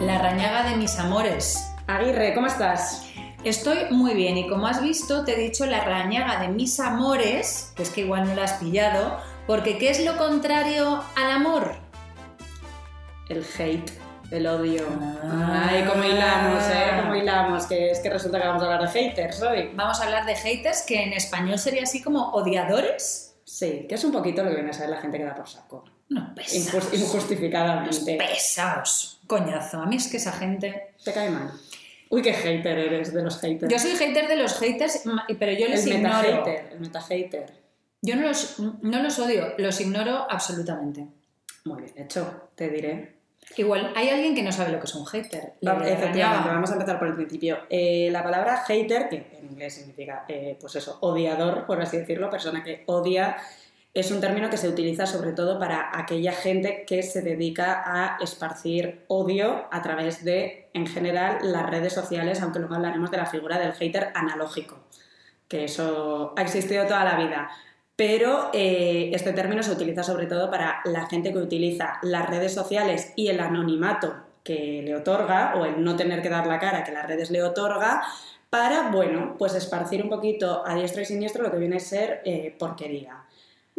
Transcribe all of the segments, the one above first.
La rañaga de mis amores. Aguirre, ¿cómo estás? Estoy muy bien y como has visto te he dicho la rañaga de mis amores, que es que igual no la has pillado, porque ¿qué es lo contrario al amor? El hate, el odio. Ah. Ay, cómo hilamos, ¿eh? Cómo hilamos, que es que resulta que vamos a hablar de haters hoy. Vamos a hablar de haters, que en español sería así como odiadores. Sí, que es un poquito lo que viene a ser la gente que da por saco. No, Injus- pesados. injustificadamente. Pesados. Coñazo. A mí es que esa gente... Te cae mal. Uy, qué hater eres de los haters. Yo soy hater de los haters, pero yo les el ignoro. meta-hater, el meta-hater. Yo no los, no los odio, los ignoro absolutamente. Muy bien hecho, te diré. Igual, hay alguien que no sabe lo que es un hater. Efectivamente, vamos a empezar por el principio. Eh, la palabra hater, que en inglés significa, eh, pues eso, odiador, por así decirlo, persona que odia, es un término que se utiliza sobre todo para aquella gente que se dedica a esparcir odio a través de, en general, las redes sociales, aunque luego hablaremos de la figura del hater analógico, que eso ha existido toda la vida. Pero eh, este término se utiliza sobre todo para la gente que utiliza las redes sociales y el anonimato que le otorga, o el no tener que dar la cara que las redes le otorga, para, bueno, pues esparcir un poquito a diestro y siniestro lo que viene a ser eh, porquería.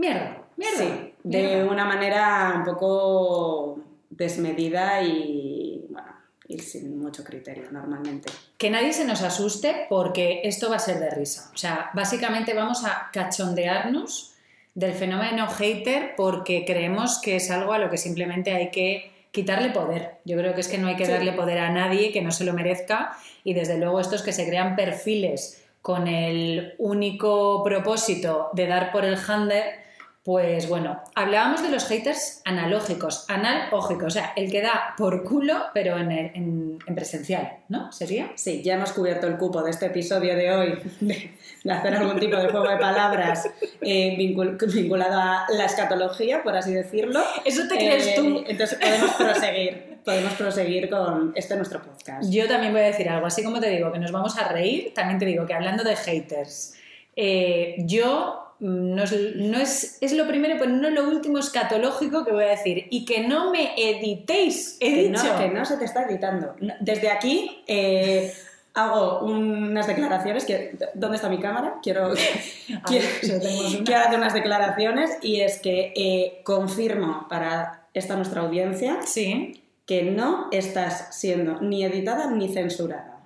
Mierda, mierda. Sí, de una manera un poco desmedida y, bueno, y sin mucho criterio normalmente. Que nadie se nos asuste porque esto va a ser de risa. O sea, básicamente vamos a cachondearnos del fenómeno hater porque creemos que es algo a lo que simplemente hay que quitarle poder. Yo creo que es que no hay que Sí. darle poder a nadie que no se lo merezca y desde luego estos que se crean perfiles con el único propósito de dar por el hander, pues bueno, hablábamos de los haters analógicos, analógicos, o sea, el que da por culo pero en, el- en- en presencial, ¿no? ¿Sería? Sí, ya hemos cubierto el cupo de este episodio de hoy de, de hacer algún tipo de juego de palabras eh, vincul- vinculado a la escatología, por así decirlo. ¿Eso te crees Eh, tú? Entonces podemos proseguir, podemos proseguir con este nuestro podcast. Yo también voy a decir algo, así como te digo que nos vamos a reír, también te digo que hablando de haters, eh, yo no, es, no es, es lo primero, pero no lo último escatológico que voy a decir, y que no me editéis, he que, dicho. no, que no se te está editando. Desde aquí eh, hago unas declaraciones. Que, ¿Dónde está mi cámara? Quiero, una. quiero hacer unas declaraciones y es que eh, confirmo para esta nuestra audiencia Sí, que no estás siendo ni editada ni censurada,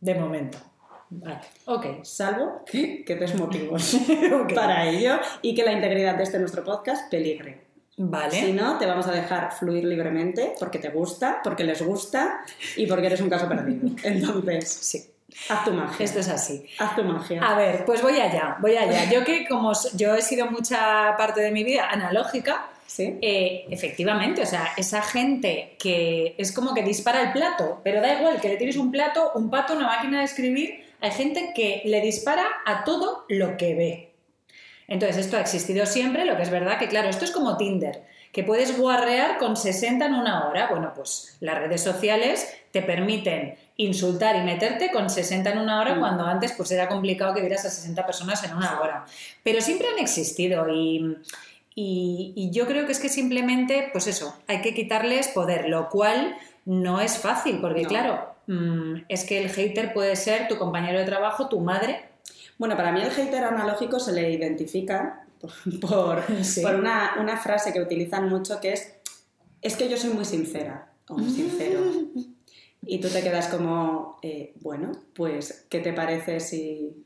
de momento. Vale, ok. salvo que, que des motivos para ello y que la integridad de este nuestro podcast peligre. Vale. Si no, te vamos a dejar fluir libremente porque te gusta, porque les gusta y porque eres un caso perdido. Entonces, Sí, haz tu magia. esto es así. Haz tu magia. A ver, pues voy allá, voy allá. Yo que como yo he sido mucha parte de mi vida analógica, ¿Sí? Eh, efectivamente, o sea, esa gente que es como que dispara el plato, pero da igual que le tires un plato, un pato, una máquina de escribir, hay gente que le dispara a todo lo que ve. Entonces, esto ha existido siempre, lo que es verdad que, claro, esto es como Tinder, que puedes guarrear con 60 en una hora. Bueno, pues las redes sociales te permiten insultar y meterte con 60 en una hora Mm. cuando antes pues era complicado que vieras a 60 personas en una hora. Pero siempre han existido y, y, y yo creo que es que simplemente, pues eso, hay que quitarles poder, lo cual no es fácil, porque No. claro, mm, es que el hater puede ser tu compañero de trabajo, tu madre. Bueno, para mí el hater analógico se le identifica por, por, Sí. por una, una frase que utilizan mucho que es es que yo soy muy sincera o muy sincero. Y tú te quedas como, eh, bueno, pues, ¿qué te parece si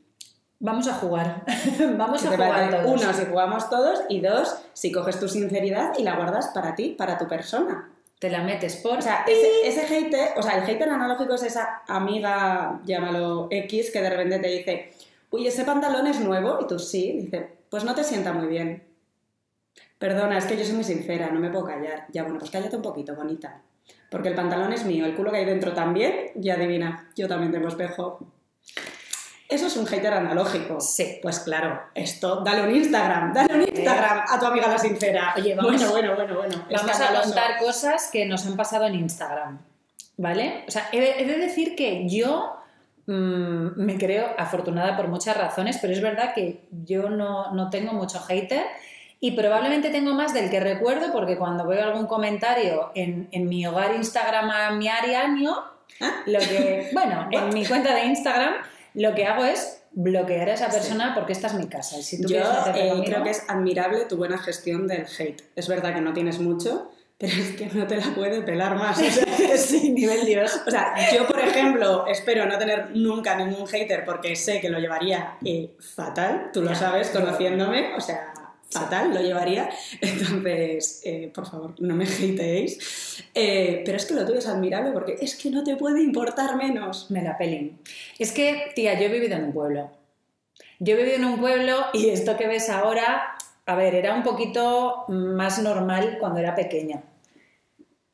Vamos a jugar, vamos ¿Qué a jugar todos. Uno, si jugamos todos, y dos, si coges tu sinceridad y la guardas para ti, para tu persona. Te la metes por... O sea, ese, ese hater, o sea, el hater analógico es esa amiga, llámalo X, que de repente te dice, uy, ese pantalón es nuevo, y tú sí, dice, pues no te sienta muy bien. Perdona, es que yo soy muy sincera, no me puedo callar. Ya, bueno, pues cállate un poquito, bonita. Porque el pantalón es mío, el culo que hay dentro también, y adivina, yo también tengo espejo. Eso es un hater analógico. Sí. Pues claro, esto, dale un Instagram, dale un Instagram a tu amiga la sincera. Oye, vamos- bueno, bueno, bueno, bueno. Vamos a contar cosas que nos han pasado en Instagram, ¿vale? O sea, he de, decir que yo mm, me creo afortunada por muchas razones, pero es verdad que yo no, no tengo mucho hater Y probablemente tengo más del que recuerdo porque cuando veo algún comentario en, en mi hogar Instagram mi año, ¿Ah? lo que, bueno, en mi cuenta de Instagram, lo que hago es bloquear a esa persona porque esta es mi casa. Y si tú Yo eh, conmigo- creo que es admirable tu buena gestión del hate. Es verdad que no tienes mucho, pero es que no te la puede pelar más. O sea, sí, nivel Dios. O sea, yo, por ejemplo, espero no tener nunca ningún hater porque sé que lo llevaría eh, fatal, tú lo sabes, conociéndome, o sea, fatal lo llevaría. Entonces, eh, por favor, no me hateéis. Eh, pero es que lo tuyo es admirable porque es que no te puede importar menos. Me pelín. Es que, tía, yo he vivido en un pueblo. Yo he vivido en un pueblo y esto que ves ahora, a ver, era un poquito más normal cuando era pequeña.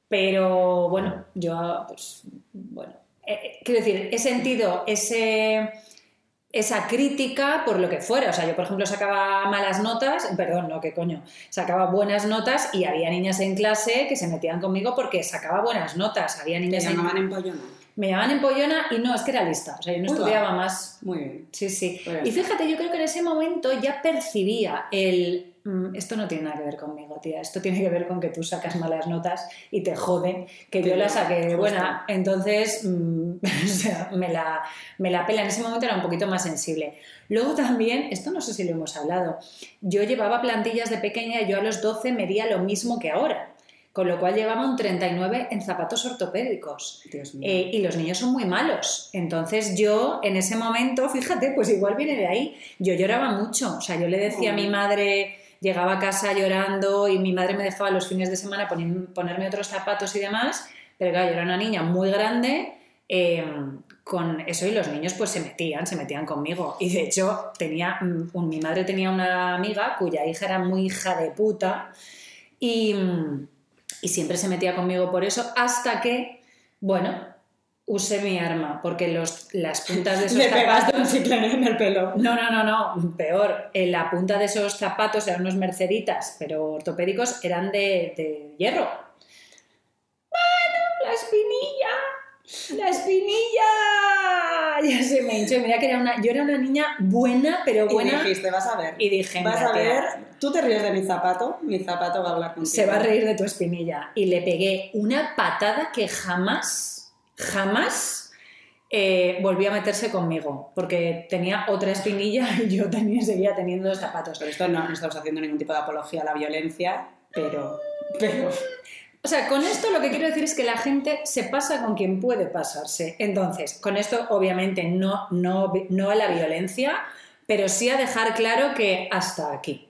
Pero bueno, yo, pues, bueno, eh, quiero decir, he sentido ese, esa crítica por lo que fuera. O sea, yo, por ejemplo, sacaba malas notas, perdón, no, qué coño, sacaba buenas notas y había niñas en clase que se metían conmigo porque sacaba buenas notas. Había niñas en llamaban empollona. Me llamaban empollona y no, es que era lista. O sea, yo no estudiaba más. Muy bien. Sí, sí. Pues ya Y fíjate, yo creo que en ese momento ya percibía el. "Mm, Esto no tiene nada que ver conmigo, tía. Esto tiene que ver con que tú sacas malas notas y te jode que yo la saqué buena. Entonces, mm, o sea, me la, me la pela. En ese momento era un poquito más sensible. Luego también, esto no sé si lo hemos hablado, yo llevaba plantillas de pequeña y yo a los 12 medía lo mismo que ahora. Con lo cual llevaba un 39 en zapatos ortopédicos. Dios mío. Eh, y los niños son muy malos. Entonces yo en ese momento, fíjate, pues igual viene de ahí. Yo lloraba mucho. O sea, yo le decía a mi Oh. madre, llegaba a casa llorando y mi madre me dejaba los fines de semana poner- ponerme otros zapatos y demás. Pero claro, yo era una niña muy grande. eh, con eso y los niños pues se metían, se metían conmigo. Y de hecho tenía, mm, mi madre tenía una amiga cuya hija era muy hija de puta y, mm, y siempre se metía conmigo por eso hasta que, bueno, usé mi arma porque los, las puntas de esos Le pegaste zapatos... un en el pelo. No, no, no, no, peor. En la punta de esos zapatos eran unos merceditas, pero ortopédicos eran de, de hierro. Bueno, la espinilla, la espinilla. Ya se me hinchó. Mira que era una, yo era una niña buena, pero Y buena. dijiste, vas a ver. Y dije, Vas "Mira, a ver, tú te ríes de mi zapato, mi zapato va a hablar contigo. se va a reír de tu espinilla. Y le pegué una patada que jamás, jamás eh, volvió a meterse conmigo, porque tenía otra espinilla y yo tenía, seguía teniendo los zapatos. Pero esto no, no estamos haciendo ningún tipo de apología a la violencia, pero... pero O sea, con esto lo que quiero decir es que la gente se pasa con quien puede pasarse. Entonces, con esto obviamente no, no, no a la violencia, pero sí a dejar claro que hasta aquí.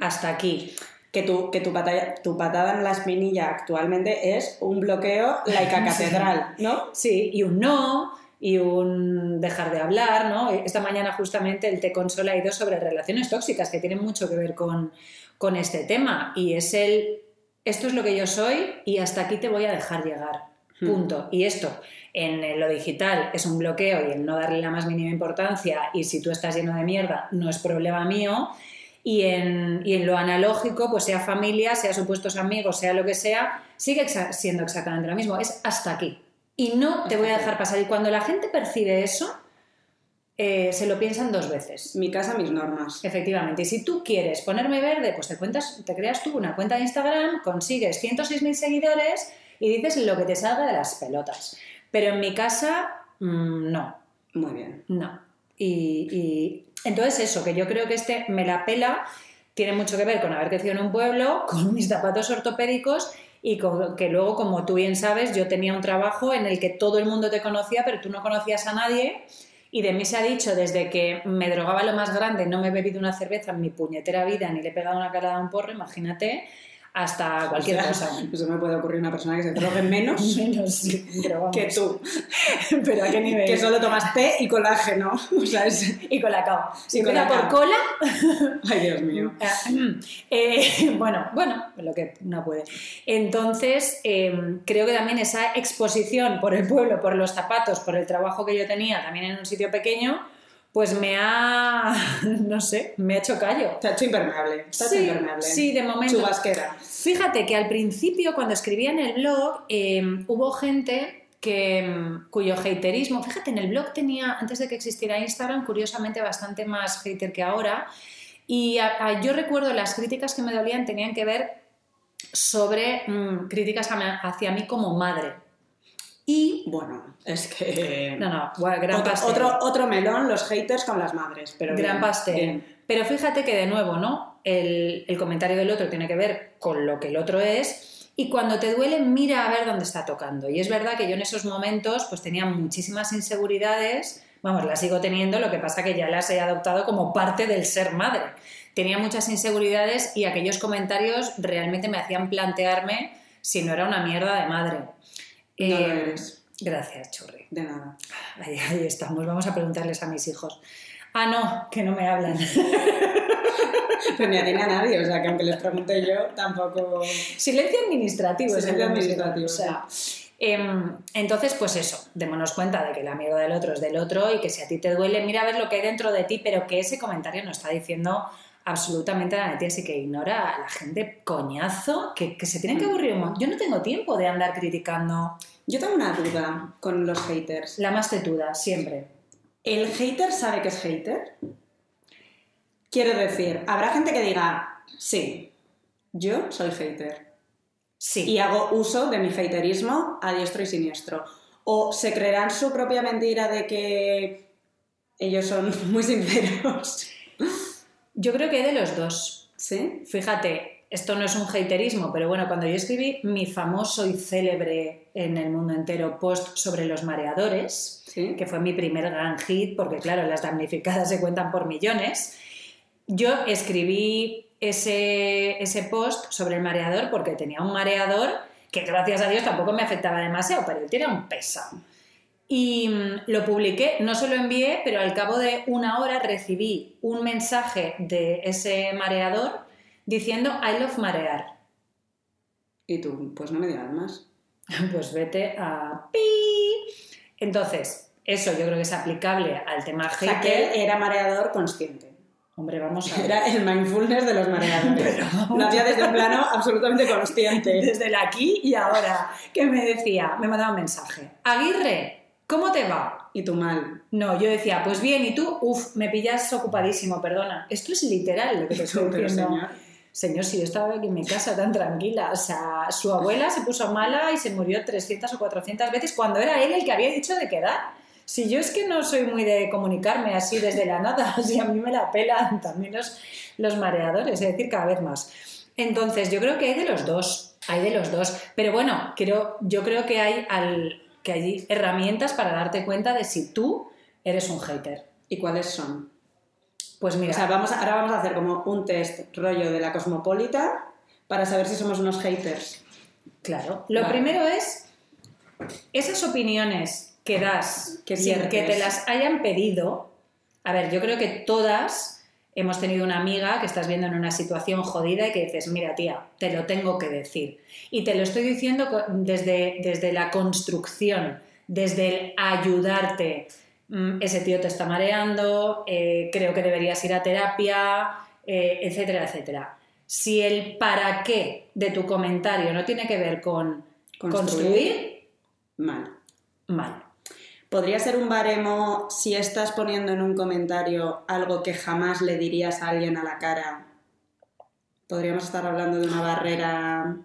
Hasta aquí. que tu, que tu, patada, tu patada en la espinilla actualmente es un bloqueo laica catedral, ¿no? Sí, y un no, y un dejar de hablar, ¿no? Esta mañana justamente el Te Consola ha ido sobre relaciones tóxicas, que tienen mucho que ver con, con este tema, y es el, esto es lo que yo soy y hasta aquí te voy a dejar llegar, punto. Y esto en lo digital es un bloqueo y el no darle la más mínima importancia, y si tú estás lleno de mierda, no es problema mío. Y en, y en lo analógico, pues sea familia, sea supuestos amigos, sea lo que sea, sigue exa- siendo exactamente lo mismo. Es hasta aquí. Y no te voy a dejar pasar. Y cuando la gente percibe eso, eh, se lo piensan dos veces. Mi casa, mis normas. Efectivamente. Y si tú quieres ponerme verde, pues te, cuentas, te creas tú una cuenta de Instagram, consigues 106.000 seguidores y dices lo que te salga de las pelotas. Pero en mi casa, mm, no. Muy bien. No. Y, y entonces eso, que yo creo que este me la pela tiene mucho que ver con haber crecido en un pueblo, con mis zapatos ortopédicos y con que luego, como tú bien sabes, yo tenía un trabajo en el que todo el mundo te conocía, pero tú no conocías a nadie. Y de mí se ha dicho, desde que me drogaba lo más grande, no me he bebido una cerveza en mi puñetera vida, ni le he pegado una calada a un porro, imagínate, hasta cualquier O sea, cosa. Se me puede ocurrir una persona que se drogue menos que tú. Pero a qué nivel. Que solo tomas té y colágeno. O sea, es... Y con la cao. Si empieza por cola, Ay, Dios mío. Eh, bueno, bueno, lo que no puede. Entonces, eh, creo que también esa exposición por el pueblo, por los zapatos, por el trabajo que yo tenía también en un sitio pequeño, pues me ha, no sé, me ha hecho callo. Te ha hecho impermeable. Te ha hecho Sí, impermeable. sí, de momento. Chubasquera. Fíjate que al principio, cuando escribía en el blog, eh, hubo gente que, mm, cuyo haterismo, fíjate, en el blog tenía, antes de que existiera Instagram, curiosamente bastante más hater que ahora, Y a- a- yo recuerdo las críticas que me dolían tenían que ver sobre mm, críticas hacia mí como madre. Y... Bueno, es que... No, no, bueno, gran otro, pastel. otro, otro melón, los haters con las madres. Pero Gran bien, pastel. bien. Pero fíjate que de nuevo, ¿no? El, el comentario del otro tiene que ver con lo que el otro es. Y cuando te duele, mira a ver dónde está tocando. Y es verdad que yo en esos momentos pues tenía muchísimas inseguridades. Vamos, las sigo teniendo, lo que pasa que ya las he adoptado como parte del ser madre. Tenía muchas inseguridades y aquellos comentarios realmente me hacían plantearme si no era una mierda de madre. No lo Eh, eres. Gracias, Churri. De nada. Ahí, ahí estamos, vamos a preguntarles a mis hijos. Ah, no, que no me hablan. Pues ni a ti ni a nadie, o sea que aunque les pregunte yo, tampoco... Silencio administrativo. Silencio administrativo, O sea, em, entonces, pues eso, démonos cuenta de que la mierda del otro es del otro y que si a ti te duele, mira a ver lo que hay dentro de ti, pero que ese comentario no está diciendo absolutamente nada de ti, así que ignora a la gente coñazo que, que se tienen que aburrir un montón. Yo no tengo tiempo de andar criticando Yo tengo una duda con los haters. la más tetuda, siempre. ¿El hater sabe que es hater? Quiero decir, habrá gente que diga, sí, yo soy hater. Sí. y hago uso de mi haterismo a diestro y siniestro. O se creerán su propia mentira de que ellos son muy sinceros. Yo creo que de los dos. ¿Sí? Fíjate, esto no es un haterismo, pero bueno, cuando yo escribí mi famoso y célebre en el mundo entero post sobre los mareadores, ¿Sí? que fue mi primer gran hit, porque claro, las damnificadas se cuentan por millones, yo escribí ese, ese post sobre el mareador porque tenía un mareador que gracias a Dios tampoco me afectaba demasiado, pero él tiene un pesado. Y mm, lo publiqué, no se lo envié, pero al cabo de una hora recibí un mensaje de ese mareador diciendo I love marear. Y tú, pues no me digas más. Pues vete a pi. Entonces, eso yo creo que es aplicable al tema O sea, que hater. era mareador consciente. Hombre, vamos a ver. Era el mindfulness de los mareadores. Lo hacía desde un plano absolutamente consciente. Desde el aquí y ahora. Que me decía, me mandaba un mensaje. Aguirre, ¿cómo te va? Y tú mal. No, yo decía, pues bien, ¿y tú? Uf, me pillas ocupadísimo, perdona. Esto es literal lo que te estoy diciendo. señor. Señor, si yo estaba aquí en mi casa tan tranquila, o sea, su abuela se puso mala y se murió 300 o 400 veces cuando era él el que había dicho de quedar. Si yo es que no soy muy de comunicarme así desde la nada, si a mí me la pelan también los, los mareadores, es decir, cada vez más. Entonces, yo creo que hay de los dos, hay de los dos. Pero bueno, creo, yo creo que hay, al, que hay herramientas para darte cuenta de si tú eres un hater. ¿Y cuáles son? Pues mira, O sea, vamos a- ahora vamos a hacer como un test rollo de la cosmopolita para saber si somos unos haters. Claro. Lo Vale. primero es esas opiniones que das Que sin que te las hayan pedido. A ver, yo creo que todas hemos tenido una amiga que estás viendo en una situación jodida y que dices, mira tía, te lo tengo que decir. Y te lo estoy diciendo desde, desde la construcción, desde el ayudarte. Mm, Ese tío te está mareando, eh, creo que deberías ir a terapia, eh, etcétera, etcétera. Si el para qué de tu comentario no tiene que ver con Construir. construir, Mal. mal. ¿Podría ser un baremo si estás poniendo en un comentario algo que jamás le dirías a alguien a la cara? Podríamos estar hablando de una barrera.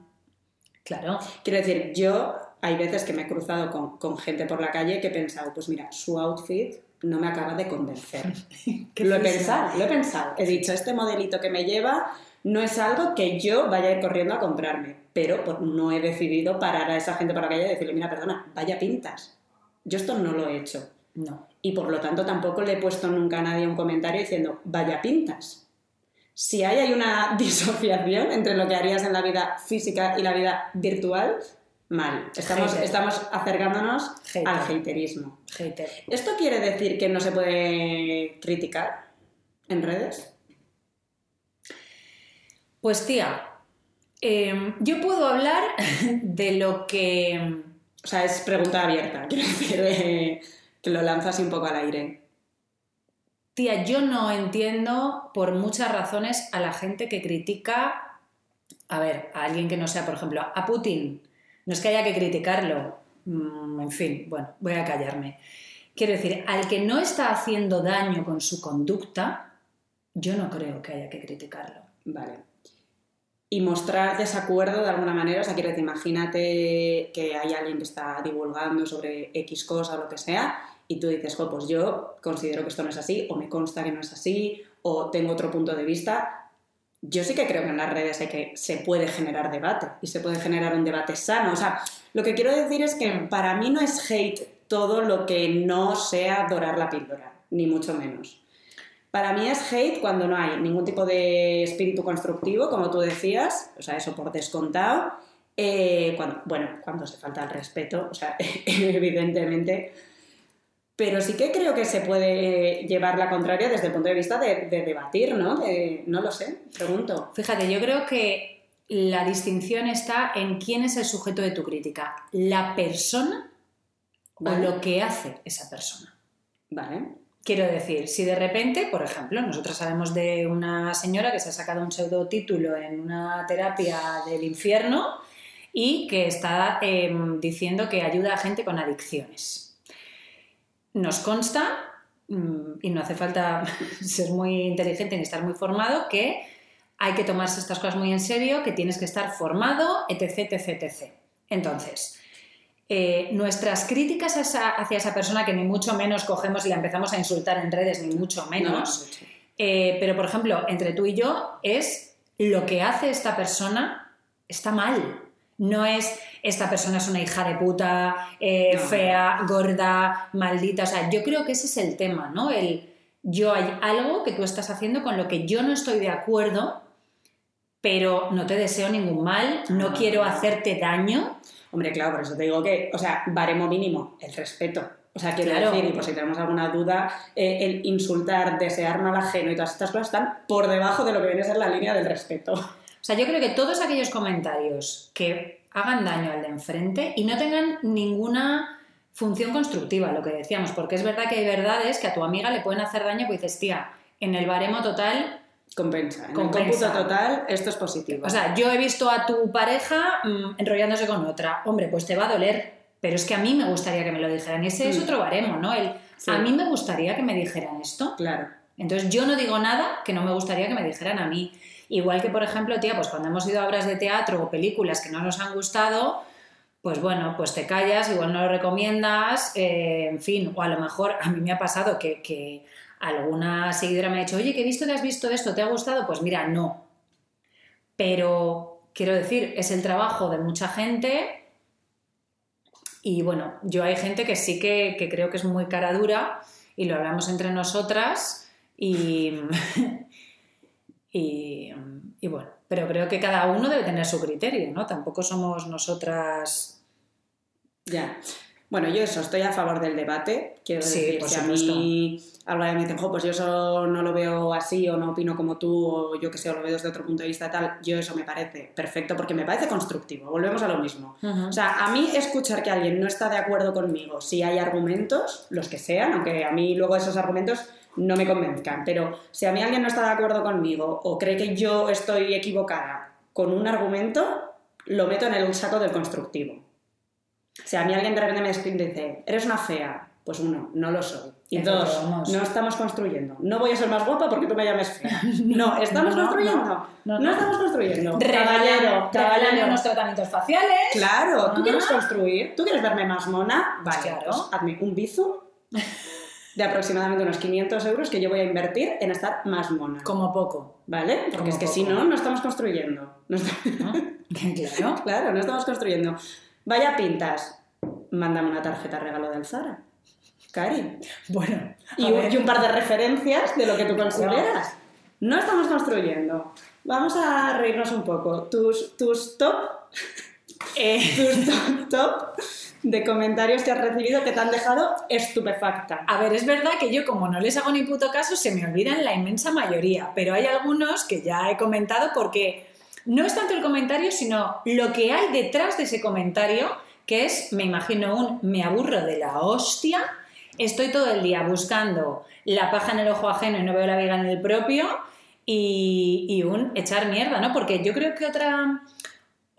Claro. Quiero decir, yo hay veces que me he cruzado con, con gente por la calle que he pensado, pues mira, su outfit no me acaba de convencer. Lo he pensado, lo he pensado. He dicho, este modelito que me lleva no es algo que yo vaya a ir corriendo a comprarme, pero no he decidido parar a esa gente por la calle y decirle, mira, perdona, vaya pintas. Yo esto no lo he hecho. No. Y por lo tanto tampoco le he puesto nunca a nadie un comentario diciendo, vaya pintas. Si hay, hay una disociación entre lo que harías en la vida física y la vida virtual, mal. Estamos, Hater. estamos acercándonos Hater. al haterismo. Hater. ¿Esto quiere decir que no se puede criticar en redes? Pues tía, eh, yo puedo hablar de lo que... O sea, es pregunta abierta, quiero decir, eh, que lo lanzas un poco al aire. Tía, yo no entiendo por muchas razones a la gente que critica, a ver, a alguien que no sea, por ejemplo, a Putin. No es que haya que criticarlo. Mm, en fin, bueno, voy a callarme. Quiero decir, al que no está haciendo daño con su conducta, yo no creo que haya que criticarlo. Vale. Y mostrar desacuerdo de alguna manera, o sea, quiero imagínate que hay alguien que está divulgando sobre X cosa o lo que sea, y tú dices, jo, pues yo considero que esto no es así, o me consta que no es así, o tengo otro punto de vista. Yo sí que creo que en las redes hay que, se puede generar debate y se puede generar un debate sano. O sea, lo que quiero decir es que para mí no es hate todo lo que no sea dorar la píldora, ni mucho menos. Para mí es hate cuando no hay ningún tipo de espíritu constructivo, como tú decías, o sea, eso por descontado. Eh, cuando, bueno, cuando se falta el respeto, o sea, evidentemente pero sí que creo que se puede llevar la contraria desde el punto de vista de, debatir, ¿no? no lo sé, pregunto. Fíjate, yo creo que la distinción está en quién es el sujeto de tu crítica, la persona o lo que hace esa persona. Vale. Quiero decir, si de repente, por ejemplo, nosotros sabemos de una señora que se ha sacado un pseudo título en una terapia del infierno y que está em, diciendo que ayuda a gente con adicciones nos consta, mm, y no hace falta ser muy inteligente ni estar muy formado, que hay que tomarse estas cosas muy en serio, que tienes que estar formado, etc. etc, etc. Entonces, eh, nuestras críticas hacia esa persona, que ni mucho menos cogemos y la empezamos a insultar en redes, ni mucho menos, eh, pero por ejemplo, entre tú y yo, es lo que hace esta persona está mal. No es esta persona es una hija de puta, eh, fea, gorda, maldita. O sea, yo creo que ese es el tema, ¿no? El yo hay algo que tú estás haciendo con lo que yo no estoy de acuerdo, pero no te deseo ningún mal, no quiero hacerte daño. Hombre, claro, por eso te digo que, o sea, baremo mínimo, el respeto. O sea, quiero decir, y por si tenemos alguna duda, eh, el insultar, desear mal ajeno y todas estas cosas están por debajo de lo que viene a ser la línea del respeto. O sea, yo creo que todos aquellos comentarios que hagan daño al de enfrente y no tengan ninguna función constructiva, lo que decíamos, porque es verdad que hay verdades que a tu amiga le pueden hacer daño, pues dices, tía, en el baremo total Compensa. En el cómputo total, esto es positivo. O sea, yo he visto a tu pareja mm, enrollándose con otra. Hombre, pues te va a doler. Pero es que a mí me gustaría que me lo dijeran. Ese es mm. otro baremo, ¿no? El, A mí me gustaría que me dijeran esto. Claro. Entonces yo no digo nada que no me gustaría que me dijeran a mí. Igual que, por ejemplo, tía, pues cuando hemos ido a obras de teatro o películas que no nos han gustado, pues bueno, pues te callas, igual no lo recomiendas, eh, en fin, o a lo mejor a mí me ha pasado que, alguna seguidora me ha dicho, oye, que he visto que has visto esto, ¿te ha gustado? Pues mira, no. Pero quiero decir, es el trabajo de mucha gente y bueno, yo hay gente que sí que, que creo que es muy cara dura y lo hablamos entre nosotras y, Y, bueno, pero creo que cada uno debe tener su criterio, ¿no? Tampoco somos nosotras. Ya. Bueno, yo eso, estoy a favor del debate. Quiero decir, si a mí habla de me dicen, pues yo eso no lo veo así, o no opino como tú, o yo que sé, o lo veo desde otro punto de vista tal, yo eso me parece perfecto, porque me parece constructivo. Volvemos a lo mismo. O sea, a mí escuchar que alguien no está de acuerdo conmigo, si hay argumentos, los que sean, aunque a mí luego esos argumentos no me convenzcan. Pero si a mí alguien no está de acuerdo conmigo o cree que yo estoy equivocada con un argumento, lo meto en el saco del constructivo. Si a mí alguien de repente me dice, eres una fea, pues uno, no lo soy. Y dos, no estamos construyendo. No voy a ser más guapa porque tú me llames fea. No, estamos construyendo. No, estamos construyendo. Caballero, caballero. unos tratamientos faciales. Claro, ¿tú quieres construir? ¿Tú quieres verme más mona? Vale, claro. Pues hazme un bizu de aproximadamente unos 500 euros que yo voy a invertir en estar más mona. Como poco. ¿Vale? Porque es que si no, no estamos construyendo. Claro. claro, no estamos construyendo. Vaya pintas. Mándame una tarjeta regalo del Zara. Cari. Bueno. Y, un par de referencias de lo que tú consideras. No estamos construyendo. Vamos a reírnos un poco. Tus, tus top. Eh. tus top, top de comentarios que has recibido que te han dejado estupefacta. A ver, es verdad que yo como no les hago ni puto caso, se me olvidan la inmensa mayoría, pero hay algunos que ya he comentado porque no es tanto el comentario, sino lo que hay detrás de ese comentario, que es, me imagino, un me aburro de la hostia, estoy todo el día buscando la paja en el ojo ajeno y no veo la viga en el propio, y, y un echar mierda, ¿no? Porque yo creo que otra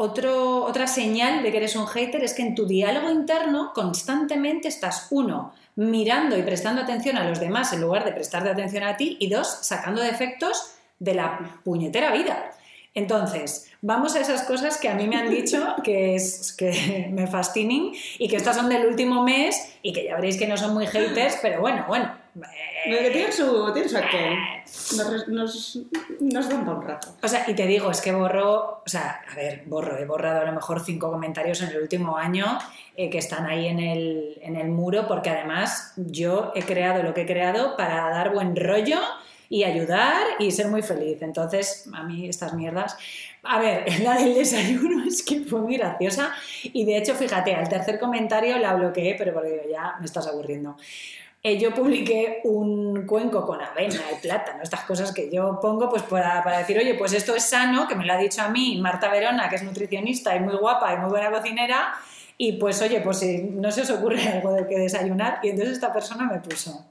otra señal de que eres un hater es que en tu diálogo interno constantemente estás, uno, mirando y prestando atención a los demás en lugar de prestarte atención a ti, y dos, sacando defectos de la puñetera vida. Entonces, vamos a esas cosas que a mí me han dicho que, es, que me fascinen y que estas son del último mes y que ya veréis que no son muy haters, pero bueno, bueno. que tienen su, tienen su nos, nos, nos da un buen rato. O sea, y te digo, es que borro, o sea, a ver, borro, he borrado a lo mejor cinco comentarios en el último año eh, que están ahí en el, en el muro, porque además yo he creado lo que he creado para dar buen rollo y ayudar y ser muy feliz. Entonces, a mí estas mierdas... A ver, la del desayuno es que fue muy graciosa y de hecho, fíjate, al tercer comentario la bloqueé, pero porque ya me estás aburriendo. Eh, yo publiqué un cuenco con avena y plátano, estas cosas que yo pongo pues para, para, decir, oye, pues esto es sano, que me lo ha dicho a mí Marta Verona, que es nutricionista y muy guapa y muy buena cocinera, y pues oye, pues si no se os ocurre algo de que desayunar, y entonces esta persona me puso,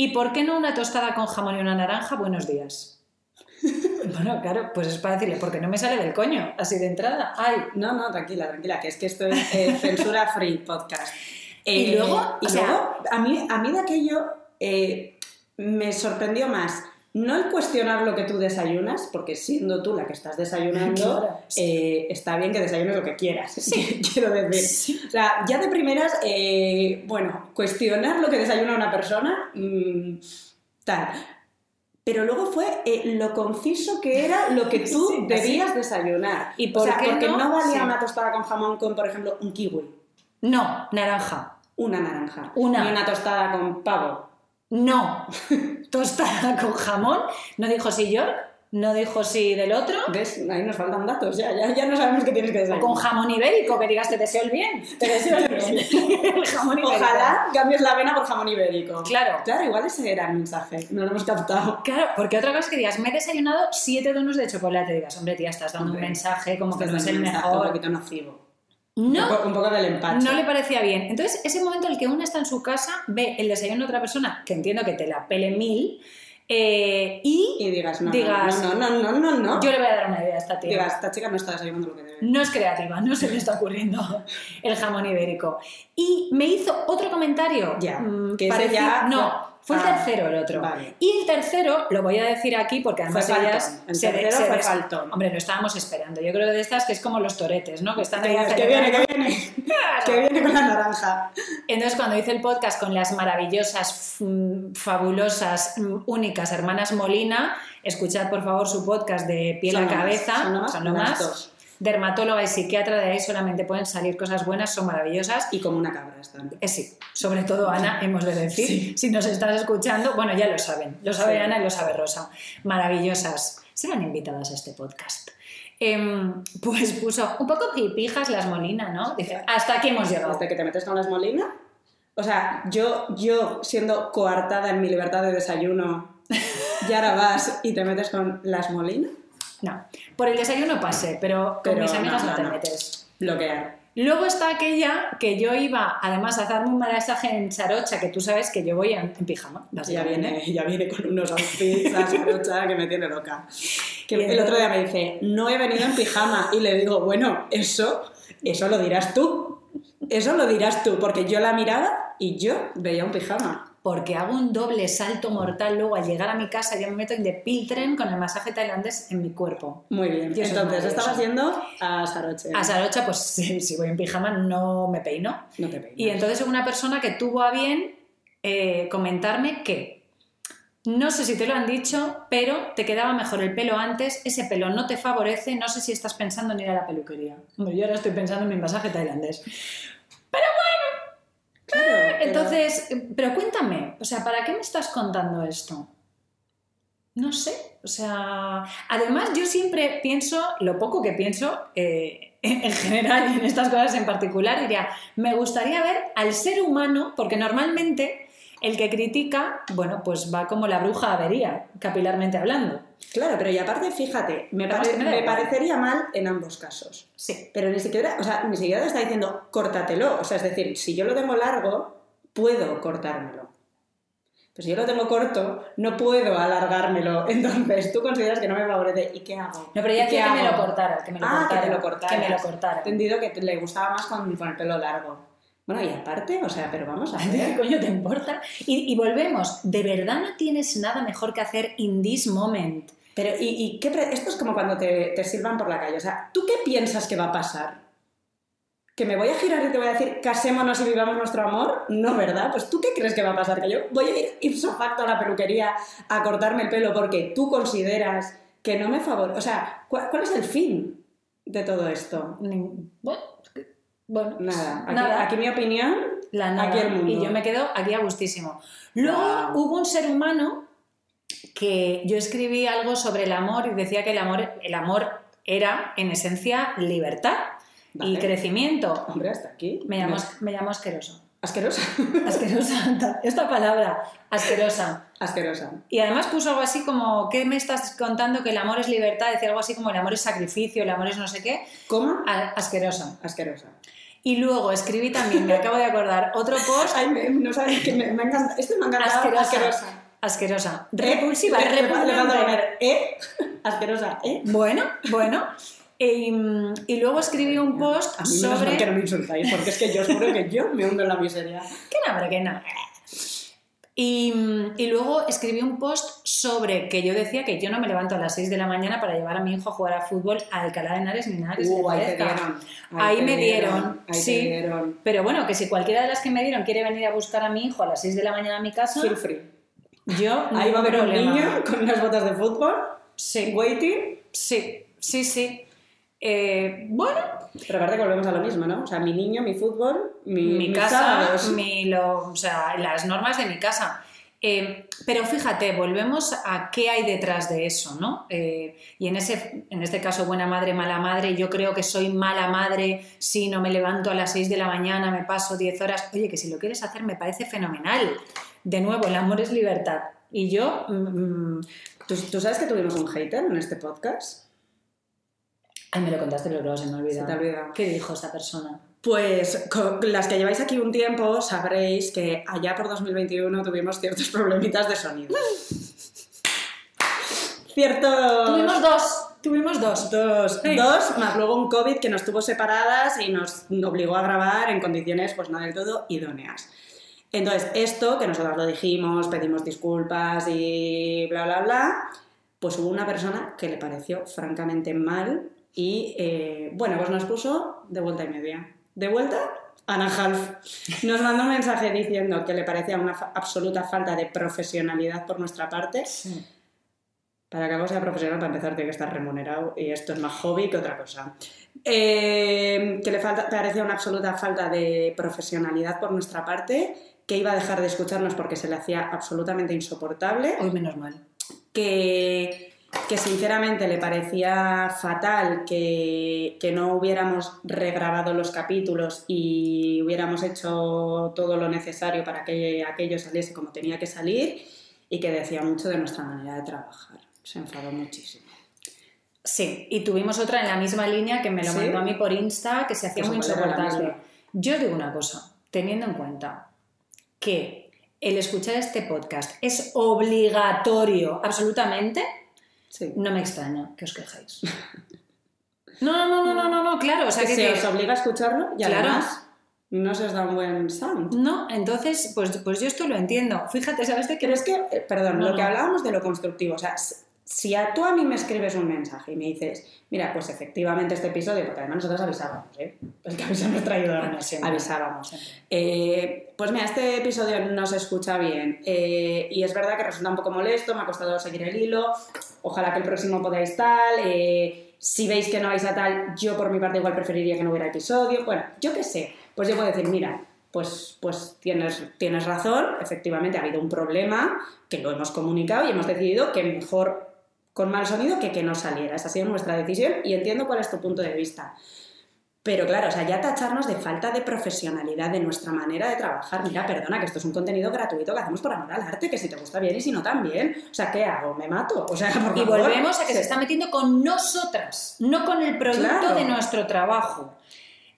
¿Y por qué no una tostada con jamón y una naranja? Buenos días. Bueno, claro, pues es para decirle, porque no me sale del coño, así de entrada. Ay. No, no, tranquila, tranquila, que es que esto es eh, censura free podcast. y luego, y luego a, mí, a mí de aquello eh, me sorprendió más no el cuestionar lo que tú desayunas, porque siendo tú la que estás desayunando, eh, está bien que desayunes lo que quieras, sí. quiero decir. O sea, ya de primeras, eh, bueno, cuestionar lo que desayuna una persona, mm, tal. Pero luego fue eh, lo conciso que era lo que tú debías desayunar. ¿Y por qué porque no, no valía una tostada con jamón con, por ejemplo, un kiwi. No, naranja. Una naranja. Una. Ni una tostada con pavo. No, tostada con jamón. No dijo si yo, no dijo si del otro. ¿Ves? Ahí nos faltan datos, ya, ya, ya no sabemos qué tienes que decir. Con jamón ibérico, que digas te deseo el bien. Te deseo el bien. el jamón ibérico. Ojalá cambies la avena por jamón ibérico. Claro. Claro, igual ese era el mensaje, no lo hemos captado. Claro, porque otra cosa es que digas, me he desayunado siete donos de chocolate. Digas, hombre, tía, estás dando un mensaje como que no es el mejor. Un poquito nocivo. No, Un, poco, un poco del empacho. no le parecía bien. Entonces, ese momento en el que una está en su casa, ve el desayuno de otra persona, que entiendo que te la pele mil, eh, y, Y digas, no, digas, no, no, no, no, no, no. yo le voy a dar una idea a esta tía. Digas, esta chica no está desayunando lo que debe. No es creativa, no se le está ocurriendo el jamón ibérico. Y me hizo otro comentario. Ya, mm, que ese ya No, fue el Ah, tercero el otro. vale. Y el tercero, lo voy a decir aquí porque además Fue ellas. El se, tercero se fue des- faltón. Hombre, lo estábamos esperando. Yo creo que de estas que es como los toretes, ¿no? Que están ahí Que viene, que viene. Que viene con la naranja. Entonces, cuando hice el podcast con las maravillosas, mm, fabulosas, mm, únicas hermanas Molina, escuchad por favor su podcast de piel Son a más, cabeza. son más, son más. dos. Dermatóloga y psiquiatra, de ahí solamente pueden salir cosas buenas, son maravillosas. Y como una cabra están. Eh, sí, sobre todo Ana, hemos de decir. Si nos estás escuchando, bueno, ya lo saben. Lo sabe Sí. Ana y lo sabe Rosa. Maravillosas. Serán invitadas a este podcast. Em, pues puso un poco pijas las Molina, ¿no? Hasta aquí hemos llegado. Hasta que te metes con las molinas. O sea, yo, yo siendo coartada en mi libertad de desayuno, y ahora vas y te metes con las molinas. No, por el desayuno pasé, pero con Pero mis amigas no, no, te no, no. metes. Bloquear. Luego está aquella que yo iba, además, a hacerme un masaje en Charocha, que tú sabes que yo voy en, en pijama. Ya viene, ya viene con unos outfits, jarocha, que me tiene loca. Que el otro día me dice, no he venido en pijama. Y le digo, bueno, eso, eso lo dirás tú. Eso lo dirás tú, porque yo la miraba y yo veía un pijama. Porque hago un doble salto mortal luego al llegar a mi casa, yo me meto en de piltren con el masaje tailandés en mi cuerpo. Muy bien. Y es Entonces, maravilloso. estabas yendo a Saroche. A Sarocha, pues si, voy en pijama no me peino. No te peinas. Y entonces hubo una persona que tuvo a bien eh, comentarme que no sé si te lo han dicho, pero te quedaba mejor el pelo antes, ese pelo no te favorece, no sé si estás pensando en ir a la peluquería. Hombre, yo ahora estoy pensando en mi masaje tailandés. Claro, pero- Entonces, eh, pero cuéntame, o sea, ¿para qué me estás contando esto? No sé, o sea, además yo siempre pienso, lo poco que pienso eh, en general y en estas cosas en particular, diría, me gustaría ver al ser humano, porque normalmente el que critica, bueno, pues va como la bruja avería, capilarmente hablando. Claro, pero y aparte, fíjate, me, Pero pare- parecería mal en ambos casos. Sí. Pero ni siquiera, o sea, ni siquiera te está diciendo córtatelo. O sea, es decir, si yo lo tengo largo, puedo cortármelo. Pues si yo lo tengo corto, no puedo alargármelo. Entonces, tú consideras que no me favorece. ¿Y qué hago? No, pero ella ¿Y qué decía que me hago? lo cortara, que me lo ah, cortara. que te lo cortara. Que me lo cortara. entendido que te- le gustaba más con, con el pelo largo. Bueno, y aparte, o sea, pero vamos a ¿Qué ver. coño te importa? Y, y volvemos, ¿de verdad no tienes nada mejor que hacer in this moment? Pero, ¿y, y qué esto es como cuando te, te silban por la calle? O sea, ¿tú qué piensas que va a pasar? ¿Que me voy a girar y te voy a decir casémonos y vivamos nuestro amor? No, ¿verdad? Pues ¿tú qué crees que va a pasar? ¿Que yo voy a ir ipso facto a la peluquería a cortarme el pelo porque tú consideras que no me favorece? O sea, ¿cuál, cuál es el fin de todo esto? Bueno, bueno, Nada. Aquí, Nada. aquí mi opinión, la nada. aquí el mundo. Y yo me quedo aquí a gustísimo. Luego Wow. hubo un ser humano que yo escribí algo sobre el amor y decía que el amor, el amor era, en esencia, libertad y crecimiento. Hombre, hasta aquí. Me llamo, me llamo asqueroso. Asquerosa. Asquerosa, esta palabra, asquerosa. Asquerosa. Y además puso algo así como, ¿qué me estás contando? Que el amor es libertad, decía algo así como el amor es sacrificio, el amor es no sé qué. ¿Cómo? A- Asquerosa. Asquerosa. Y luego escribí también, me acabo de acordar, otro post Ay, me- no sabes que me, me encanta. Este me ha encantado. asquerosa. Asquerosa. Asquerosa. ¿Eh? Repulsiva, falta repugnante. ¿eh? Asquerosa, ¿eh? Bueno, bueno. Y, y luego escribí un post A mí sobre... que no me insultáis, porque es que yo os juro que yo me hundo en la miseria. Que no, hombre, que no. Y, y luego escribí un post sobre que yo decía que yo no me levanto a las 6 de la mañana para llevar a mi hijo a jugar a fútbol a Alcalá de Henares ni nada que se Uh, ahí te dieron. Ahí te me dieron, Ahí sí. te dieron. Pero bueno, que si cualquiera de las que me dieron quiere venir a buscar a mi hijo a las 6 de la mañana a mi casa, Feel free. yo Ahí va a haber un niño con unas botas de fútbol, Sí, waiting. sí, sí, sí. Eh, bueno, Pero aparte que volvemos a lo mismo, ¿no? O sea, mi niño, mi fútbol, mi, mi casa, mi lo, o sea, las normas de mi casa. Eh, pero fíjate, volvemos a qué hay detrás de eso, ¿no? Eh, y en, ese, en este caso, buena madre, mala madre, yo creo que soy mala madre si no me levanto a las 6 de la mañana, me paso 10 horas. Oye, que si lo quieres hacer me parece fenomenal. De nuevo, el amor es libertad. Y yo, mm, mm, ¿Tú, tú sabes que tuvimos un hater en este podcast? Ay, me lo contaste, pero luego se me olvidó. Se te ha olvidado. ¿Qué dijo esta persona? Pues con las que lleváis aquí un tiempo sabréis que allá por 2021 tuvimos ciertos problemitas de sonido. Ciertos... Tuvimos dos, tuvimos dos. Dos, Sí. dos, más luego un COVID que nos tuvo separadas y nos obligó a grabar en condiciones pues no del todo idóneas. Entonces, esto, que nosotros lo dijimos, pedimos disculpas y bla, bla, bla, pues hubo una persona que le pareció francamente mal y, eh, bueno, pues nos puso de vuelta y media. De vuelta, Ana Half. Nos mandó un mensaje diciendo que le parecía una fa- absoluta falta de profesionalidad por nuestra parte. Para que algo sea profesional, para empezar, tiene que estar remunerado y esto es más hobby que otra cosa. Eh, que le falta, parecía una absoluta falta de profesionalidad por nuestra parte, que iba a dejar de escucharnos porque se le hacía absolutamente insoportable, Hoy menos mal. que, que sinceramente le parecía fatal que, que no hubiéramos regrabado los capítulos y hubiéramos hecho todo lo necesario para que aquello saliese como tenía que salir y que decía mucho de nuestra manera de trabajar. Se enfadó muchísimo. Sí, y tuvimos otra en la misma línea que me lo ¿Sí? mandó a mí por Insta, que se hacía Pues muy insoportable. Yo digo una cosa, teniendo en cuenta que el escuchar este podcast es obligatorio, absolutamente, Sí. no me extraña que os quejéis. No, no, no, no, no, no, no, claro, o sea que que... se que- os obliga a escucharlo y Claro. además no se os da un buen sound. No, entonces, pues, pues yo esto lo entiendo. Fíjate, ¿sabes de qué? Pero es que, eh, perdón, No, lo que hablábamos de lo constructivo, o sea, si a, tú a mí me escribes un mensaje y me dices, mira, pues efectivamente este episodio, porque además nosotros avisábamos, ¿eh? El que avisa nuestra ayuda, Bueno, siempre. avisábamos. Eh, pues mira, este episodio no se escucha bien eh, y es verdad que resulta un poco molesto, me ha costado seguir el hilo, ojalá que el próximo podáis tal, eh, si veis que no vais a tal, yo por mi parte igual preferiría que no hubiera episodio, bueno, yo qué sé, pues yo puedo decir, mira, pues, pues tienes, tienes razón, efectivamente ha habido un problema que lo hemos comunicado y hemos decidido que mejor con mal sonido que que no saliera, esa ha sido nuestra decisión y entiendo cuál es tu punto de vista. Pero claro, o sea, ya tacharnos de falta de profesionalidad de nuestra manera de trabajar. Mira, perdona, que esto es un contenido gratuito que hacemos por amor al arte, que si te gusta bien y si no también. O sea, ¿qué hago? ¿Me mato? O sea, por Y favor. volvemos a que se está metiendo con nosotras, no con el producto Claro. de nuestro trabajo.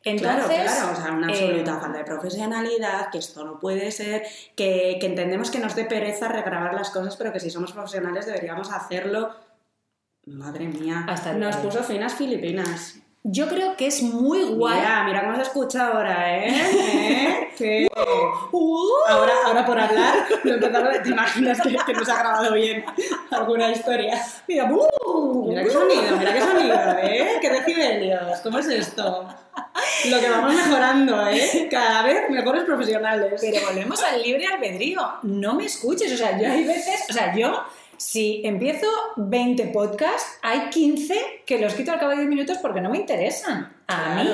Entonces, claro, claro, o sea, una eh, absoluta falta de profesionalidad, que esto no puede ser, que, que entendemos que nos dé pereza regrabar las cosas, pero que si somos profesionales deberíamos hacerlo. Madre mía, Hasta nos puso finas Filipinas. yo creo que es muy guay. Mira, mira cómo se escucha ahora, ¿eh? ¿Eh? Que- Uh, Ahora, ahora por hablar, ¿te imaginas que, que nos ha grabado bien alguna historia? mira, uh, Mira qué sonido, mira qué sonido, ¿eh? ¿Qué decibelios? ¿Cómo es esto? Lo que vamos mejorando, ¿eh? Cada vez mejores profesionales. Pero volvemos al libre albedrío. No me escuches. O sea, yo hay veces, o sea, yo, si empiezo 20 podcasts, hay 15 que los quito al cabo de 10 minutos porque no me interesan. A mí.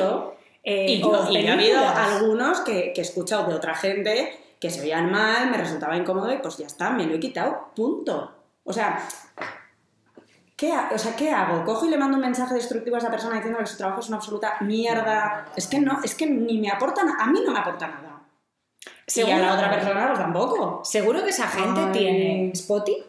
Eh, Y, yo- y ha habido algunos que, que he escuchado de otra gente que se veían mal, me resultaba incómodo y pues ya está, me lo he quitado, punto. O sea, ¿qué, ha- o sea, ¿qué hago? ¿Cojo y le mando un mensaje destructivo a esa persona diciendo que su trabajo es una absoluta mierda? Es que no, es que ni me aporta nada, a mí no me aporta nada. Y Seguro- a la otra persona pues tampoco. Seguro que esa gente Ay. tiene Spotify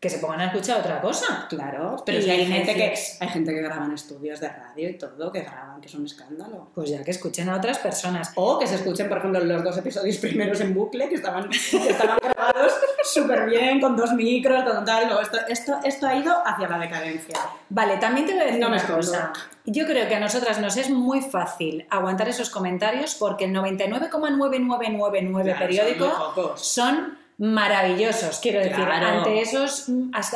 que se pongan a escuchar otra cosa. Claro, pero Y si hay gente, que, hay gente que graba en estudios de radio y todo, que graban, que es un escándalo. Pues ya que escuchen a otras personas. O que se escuchen, por ejemplo, los dos episodios primeros en bucle, que estaban, que estaban grabados súper bien, con dos micros, con tal. Luego esto, esto, esto ha ido hacia la decadencia. Vale, también te voy a decir No una cosa. Yo creo que a nosotras nos es muy fácil aguantar esos comentarios porque el 99,9999 Claro, son maravillosos. Quiero decir, Claro. ante, esos,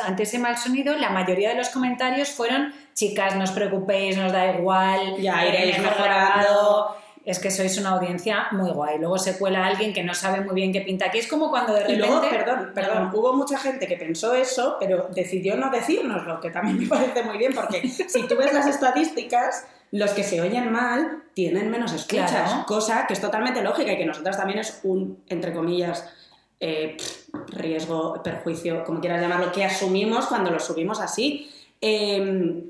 ante ese mal sonido, la mayoría de los comentarios fueron chicas, no os preocupéis, nos da igual, Ya eh, iréis mejor mejorando. grabado". Es que sois una audiencia muy guay. Luego se cuela alguien que no sabe muy bien qué pinta aquí. Es como cuando de Y repente... luego, perdón, perdón, No. hubo mucha gente que pensó eso, pero decidió no decírnoslo, que también me parece muy bien, porque si tú ves las estadísticas, los que se oyen mal tienen menos escuchas, Claro. cosa que es totalmente lógica y que nosotras también es un, entre comillas, eh, pff, riesgo, perjuicio, como quieras llamarlo, que asumimos cuando lo subimos así. Eh,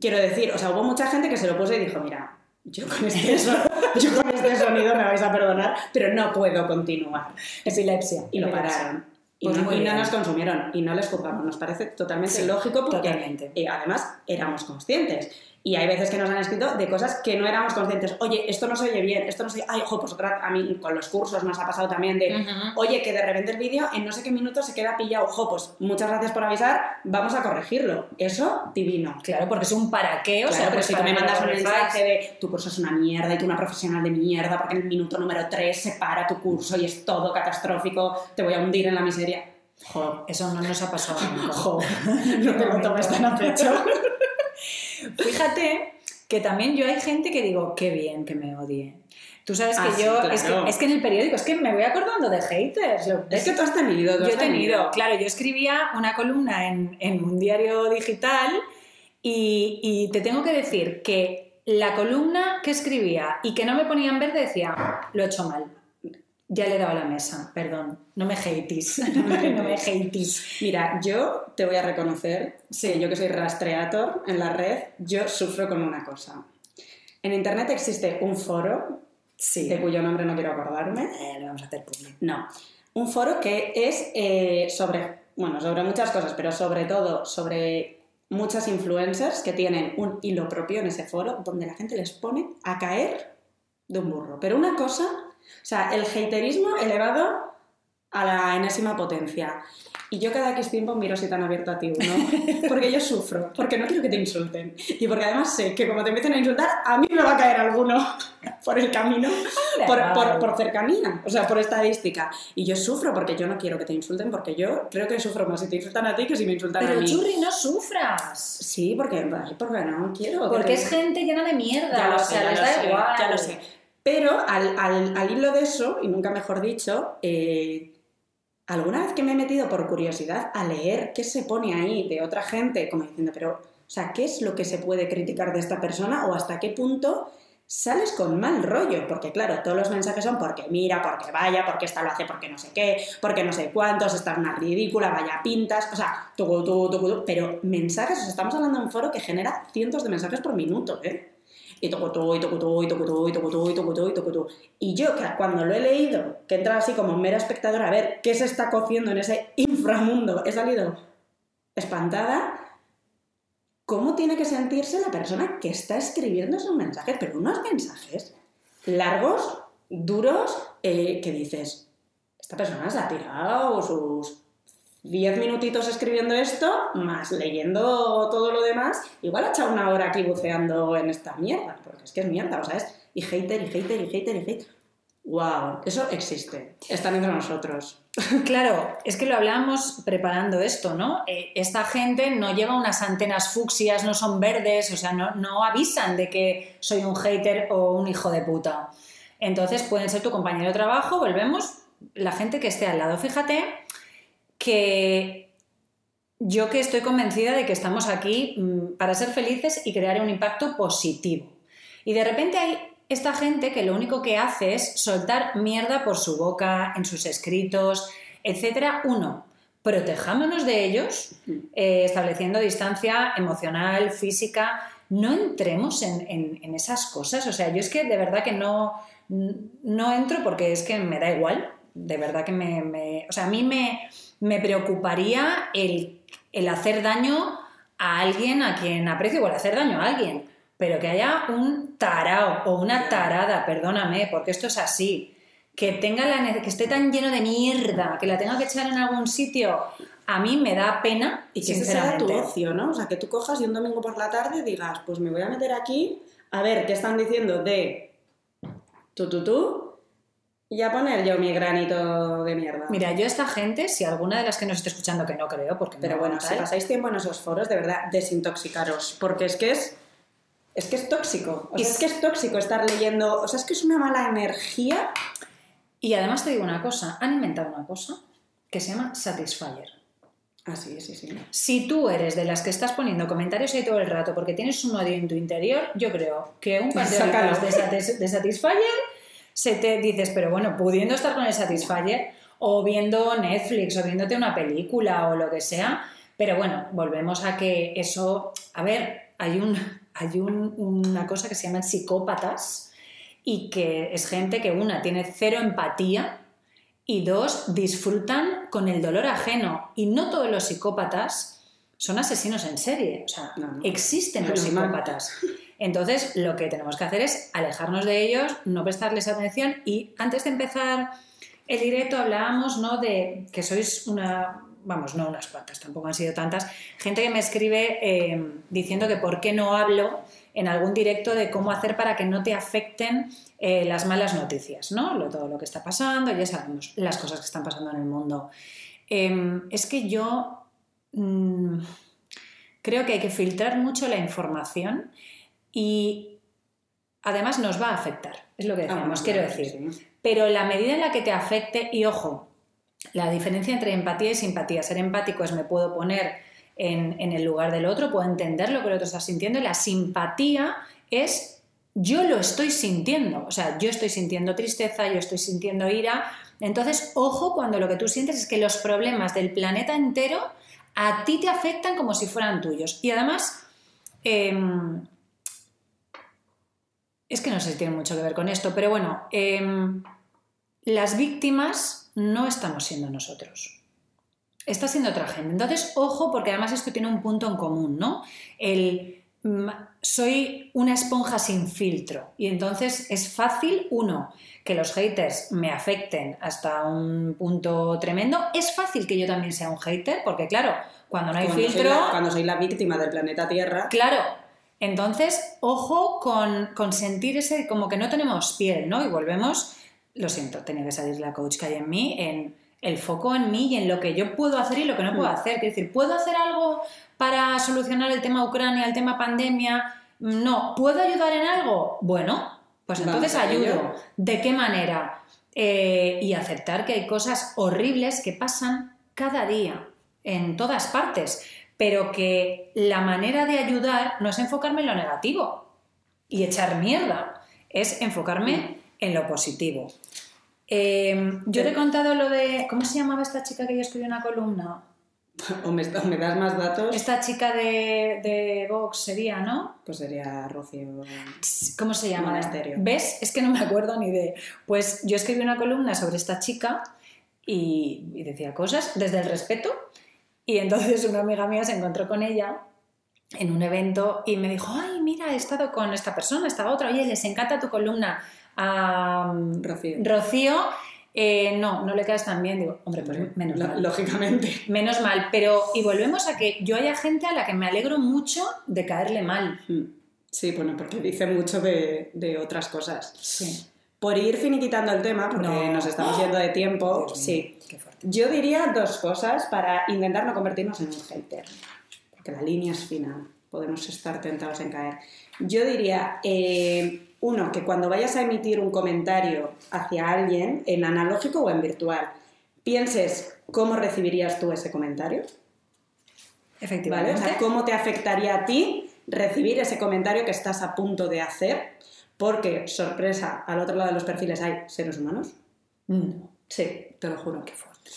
quiero decir, o sea, hubo mucha gente que se lo puso y dijo, mira, yo con este, so- yo con este sonido me vais a perdonar, pero no puedo continuar. Epilepsia. Y lo pararon. Y, Pues no, y nos consumieron y no les juzgamos. Nos parece totalmente Sí, lógico porque totalmente. eh, además éramos conscientes. Y hay veces que nos han escrito de cosas que no éramos conscientes. Oye, esto no se oye bien, esto no se Ay, ojo, pues otra, a mí con los cursos nos ha pasado también de... Oye, que de repente el vídeo en no sé qué minuto se queda pillado. Ojo, pues muchas gracias por avisar, vamos a corregirlo. Eso, divino. Claro, porque es un para qué, o sea, pero pues si tú me mandas un mensaje de tu curso es una mierda y tú una profesional de mierda porque en el minuto número 3 se para tu curso y es todo catastrófico, te voy a hundir en la miseria. Jo, Eso no nos ha pasado nunca. jo, no te lo tomes tan a pecho. Fíjate que también yo hay gente que digo, qué bien que me odie. Tú sabes que Ah, sí, yo, claro. es, que, es que en el periódico, es que me voy acordando de haters. lo- Es que tú has tenido, tú yo has he tenido, claro, yo escribía una columna en, en un diario digital y, y te tengo que decir que la columna que escribía y que no me ponía en verde decía, lo he hecho mal. Ya le he dado a la mesa, perdón. No me hateis, no me, no me hateis. Mira, yo te voy a reconocer, sí, yo que soy rastreator en la red, yo sufro con una cosa. En internet existe un foro, Sí, de cuyo nombre no quiero acordarme, Eh, lo vamos a hacer público. No, un foro que es eh, sobre, bueno, sobre muchas cosas, pero sobre todo sobre muchas influencers que tienen un hilo propio en ese foro donde la gente les pone a caer de un burro. Pero una cosa, o sea, el haterismo elevado a la enésima potencia. Y yo cada X tiempo miro si te han abierto a ti uno, porque yo sufro, porque no quiero que te insulten. Y porque además sé que como te empiecen a insultar, a mí me va a caer alguno por el camino, por, por- por cercanía, o sea, por estadística. Y yo sufro porque yo no quiero que te insulten, porque yo creo que sufro más si te insultan a ti que si me insultan a Pero mí. churri, no sufras. Sí, porque, porque no quiero. que Porque te- es gente llena de mierda. ya lo o sé, sea, les da sé, igual. ya lo sé. Pero al, al- al hilo de eso, y nunca mejor dicho, eh, alguna vez que me he metido por curiosidad a leer qué se pone ahí de otra gente, como diciendo, pero, o sea, ¿qué es lo que se puede criticar de esta persona o hasta qué punto sales con mal rollo? Porque claro, todos los mensajes son porque mira, porque vaya, porque esta lo hace porque no sé qué, porque no sé cuántos, esta es una ridícula, vaya pintas, o sea, tucu, tucu, tucu, pero mensajes, o sea, estamos hablando de un foro que genera cientos de mensajes por minuto, ¿eh? Y tocotó, y tocotó, y tocotó, y tocotó, y tocotó, y tocotó. Y yo, que cuando lo he leído, que entra así como mera espectadora a ver qué se está cociendo en ese inframundo, he salido espantada cómo tiene que sentirse la persona que está escribiendo esos mensajes, pero unos mensajes largos, duros, eh, que dices, esta persona se ha tirado sus 10 minutitos escribiendo esto, más leyendo todo lo demás, igual ha echado una hora aquí buceando en esta mierda, porque es que es mierda, o sea, es y hater, y hater, y hater, y hater. ¡Wow! Eso existe. Están entre nosotros. Claro, es que lo hablábamos preparando esto, ¿no? Eh, esta gente no lleva unas antenas fucsias, no son verdes, o sea, no, no avisan de que soy un hater o un hijo de puta. Entonces pueden ser tu compañero de trabajo, volvemos, la gente que esté al lado. Fíjate que yo que estoy convencida de que estamos aquí mm, para ser felices y crear un impacto positivo. Y de repente hay esta gente que lo único que hace es soltar mierda por su boca, en sus escritos, etc. Uno, protejámonos de ellos, eh, estableciendo distancia emocional, física. No entremos en, esas cosas. O sea, yo es que de verdad que no, no entro porque es que me da igual. De verdad que me. o sea, a mí me, me preocuparía el, el hacer daño a alguien a quien aprecio o el hacer daño a alguien pero que haya un tarao o una tarada, perdóname, porque esto es así, que tenga la que esté tan lleno de mierda, que la tenga que echar en algún sitio, a mí me da pena y que sea tu ocio, ¿no? O sea, que tú cojas y un domingo por la tarde digas, pues me voy a meter aquí a ver qué están diciendo de tú, tú, tú, y a poner yo mi granito de mierda. Mira, yo esta gente, si alguna de las que nos esté escuchando, que no creo, porque... Pero bueno, si pasáis tiempo en esos foros, de verdad, desintoxicaros, porque es que es es que es tóxico. O sea, es que es tóxico estar leyendo. O sea, es que es una mala energía. Y además te digo una cosa: han inventado una cosa que se llama Satisfyer. Ah, sí, sí, sí. Si tú eres de las que estás poniendo comentarios ahí todo el rato porque tienes un odio en tu interior, yo creo que un par de horas de, de Satisfyer se te dices, pero bueno, pudiendo estar con el Satisfyer o viendo Netflix o viéndote una película o lo que sea, pero bueno, volvemos a que eso, a ver, hay un, hay una cosa que se llama psicópatas y que es gente que una tiene cero empatía y dos disfrutan con el dolor ajeno. Y no todos los psicópatas son asesinos en serie, o sea, existen los psicópatas. Entonces, lo que tenemos que hacer es alejarnos de ellos, no prestarles atención y antes de empezar el directo hablábamos ¿no? de que sois una vamos, no unas cuantas, tampoco han sido tantas, gente que me escribe eh, diciendo que por qué no hablo en algún directo de cómo hacer para que no te afecten eh, las malas noticias, ¿no? Todo lo que está pasando, ya sabemos las cosas que están pasando en el mundo. Em, es que yo mm, creo que hay que filtrar mucho la información y además nos va a afectar, es lo que ah, decimos, quiero decir. Pero la medida en la que te afecte, y ojo, la diferencia entre empatía y simpatía. Ser empático es me puedo poner en, el lugar del otro, puedo entender lo que el otro está sintiendo y la simpatía es yo lo estoy sintiendo. O sea, yo estoy sintiendo tristeza, yo estoy sintiendo ira. Entonces, ojo cuando lo que tú sientes es que los problemas del planeta entero a ti te afectan como si fueran tuyos. Y además, em, es que no sé si tiene mucho que ver con esto, pero bueno, em, las víctimas no estamos siendo nosotros. Está siendo otra gente. Entonces, ojo, porque además esto tiene un punto en común, ¿no? El mm, soy una esponja sin filtro. Y entonces es fácil, uno, que los haters me afecten hasta un punto tremendo. Es fácil que yo también sea un hater, porque claro, cuando no hay filtro. cuando soy la víctima del planeta Tierra. Claro. Entonces, ojo con, con sentir ese como que no tenemos piel, ¿no? Y volvemos lo siento, tenía que salir la coach que hay en mí, en el foco en mí y en lo que yo puedo hacer y lo que no puedo mm. hacer. Es decir, ¿puedo hacer algo para solucionar el tema Ucrania, el tema pandemia? No. ¿Puedo ayudar en algo? Bueno, pues entonces ayudo. ¿De qué manera? Eh, y aceptar que hay cosas horribles que pasan cada día, en todas partes, pero que la manera de ayudar no es enfocarme en lo negativo y echar mierda, es enfocarme en lo positivo. Em, yo te he contado lo de. ¿Cómo se llamaba esta chica que yo escribí una columna? ¿O me, das más datos? Esta chica de, de, Vox sería, ¿no? Pues sería Rocío. ¿Cómo se llama? Monasterio. ¿Ves? Es que no me acuerdo ni de. Pues yo escribí una columna sobre esta chica y, y decía cosas desde el respeto. Y entonces una amiga mía se encontró con ella en un evento y me dijo, ay, mira, he estado con esta persona, esta otra, oye, les encanta tu columna a Rocío. Rocío. Eh, no, no le caes tan bien. Digo, hombre, pues menos mal. Lógicamente. Menos mal, pero y volvemos a que yo haya gente a la que me alegro mucho de caerle mal. Mm. Sí, bueno, porque dice mucho de, de otras cosas. Sí. Por ir finiquitando el tema, porque No. nos estamos yendo de tiempo, Dios sí. Yo diría dos cosas para intentar no convertirnos en un hater, porque la línea es fina, podemos estar tentados en caer. Yo diría, eh, uno, que cuando vayas a emitir un comentario hacia alguien, en analógico o en virtual, pienses cómo recibirías tú ese comentario, ¿vale? O Efectivamente. sea, cómo te afectaría a ti recibir ese comentario que estás a punto de hacer, porque, sorpresa, al otro lado de los perfiles hay seres humanos. No. Sí, te lo juro. Qué fuerte.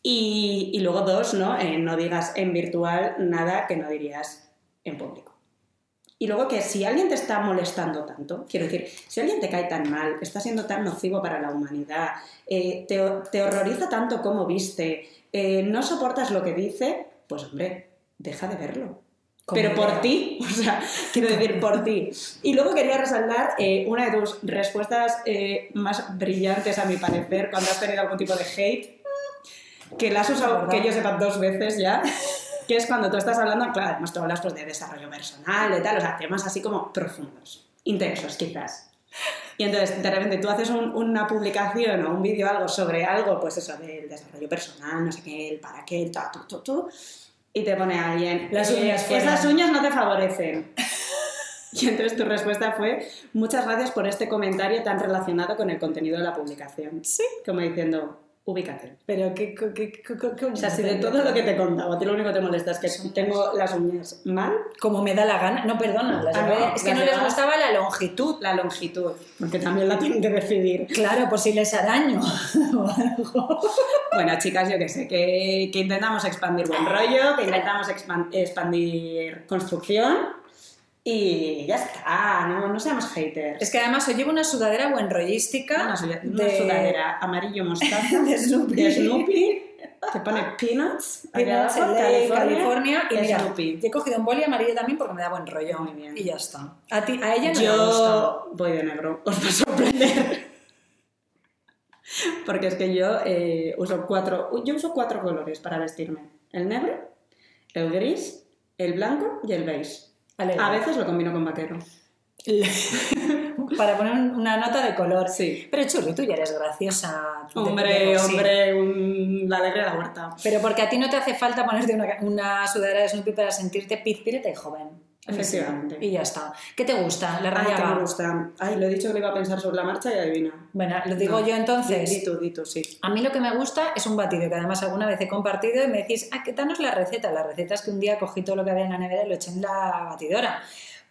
Y, y luego dos, ¿no? Eh, no digas en virtual nada que no dirías en público. Y luego que si alguien te está molestando tanto, quiero decir, si alguien te cae tan mal, está siendo tan nocivo para la humanidad, eh, te, te horroriza tanto como viste, eh, no soportas lo que dice, pues hombre, deja de verlo. Pero por ti, o sea, quiero decir por ti. Y luego quería resaltar eh, una de tus respuestas eh, más brillantes, a mi parecer, cuando has tenido algún tipo de hate, que la has usado, que yo sepa, dos veces ya, que es cuando tú estás hablando, claro, además tú hablas pues, de desarrollo personal, de tal, o sea, temas así como profundos, intensos quizás. Y entonces, de repente, tú haces un- una publicación o un vídeo, algo sobre algo, pues eso, del desarrollo personal, no sé qué, el para qué, el ta, tu, tu, tu, y te pone alguien, Las "Eh, uñas fuera". esas uñas no te favorecen. Y entonces tu respuesta fue, muchas gracias por este comentario tan relacionado con el contenido de la publicación. Sí. Como diciendo, ubícate. Pero qué, qué, qué, qué- O sea, si de todo lo que te he contado, a ti lo único que te molesta es que tengo las uñas mal, Como me da la gana. No, perdona. las Ah, no, es que las no les gustaba la longitud. la longitud, porque también la tienen que decidir. Claro, por si les araño o algo. Bueno, chicas, yo que sé, que, que intentamos expandir buen rollo, que intentamos expan- expandir construcción y ya está, no, no seamos haters. Es que además hoy llevo una sudadera buen rollística. una, sudadera amarillo mostaza de Snoopy. de Snoopy, que pone Peanuts, Peanuts, abajo, LA, California, y mira, Snoopy. he cogido un boli amarillo también porque me da buen rollo. Muy bien. Y ya está. A, ti, a ella no gusta. Yo voy de negro, os va a sorprender. Porque es que yo eh, uso cuatro, yo uso cuatro colores para vestirme. El negro, el gris, el blanco y el beige. Alegre. A veces lo combino con vaquero. Para poner un- una nota de color. Sí. Pero Churri, tú ya eres graciosa. Hombre, hombre, un- la alegría de la huerta. Pero porque a ti no te hace falta ponerte una, una sudadera de Snoopy para sentirte pizpireta y joven. Efectivamente. Y ya está. ¿Qué te gusta? La Ay, raya que va. me gusta. Ay, lo he dicho que lo iba a pensar sobre la marcha y adivina. Bueno, lo digo No. yo entonces. Di, di tú, di tú, sí. A mí lo que me gusta es un batido que además alguna vez he compartido y me decís, ah, ¿qué danos la receta? La receta es que un día cogí todo lo que había en la nevera y lo eché en la batidora.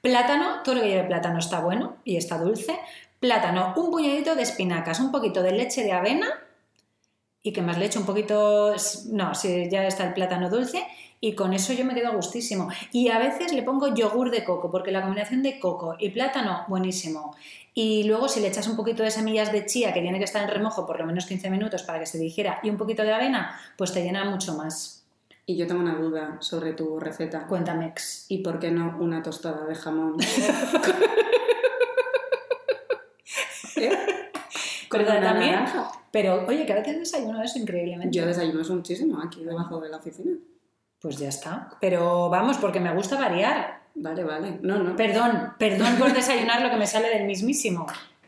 Plátano, todo lo que lleve plátano está bueno y está dulce. Plátano, un puñadito de espinacas, un poquito de leche de avena y que más le echo un poquito, no, si ya está el plátano dulce y con eso yo me quedo a gustísimo. Y a veces le pongo yogur de coco porque la combinación de coco y plátano, buenísimo. Y luego si le echas un poquito de semillas de chía que tiene que estar en remojo por lo menos 15 minutos para que se digiera y un poquito de avena, pues te llena mucho más. Y yo tengo una duda sobre tu receta. Cuéntame. ¿Y por qué no una tostada de jamón? ¿Eh? Con ¿Verdad una naranja. Pero oye, que a veces desayuno eso increíblemente. Yo desayuno eso muchísimo aquí debajo de la oficina. Pues ya está. Pero vamos, porque me gusta variar. Vale, vale. No, no. Perdón, perdón por desayunar lo que me sale del mismísimo.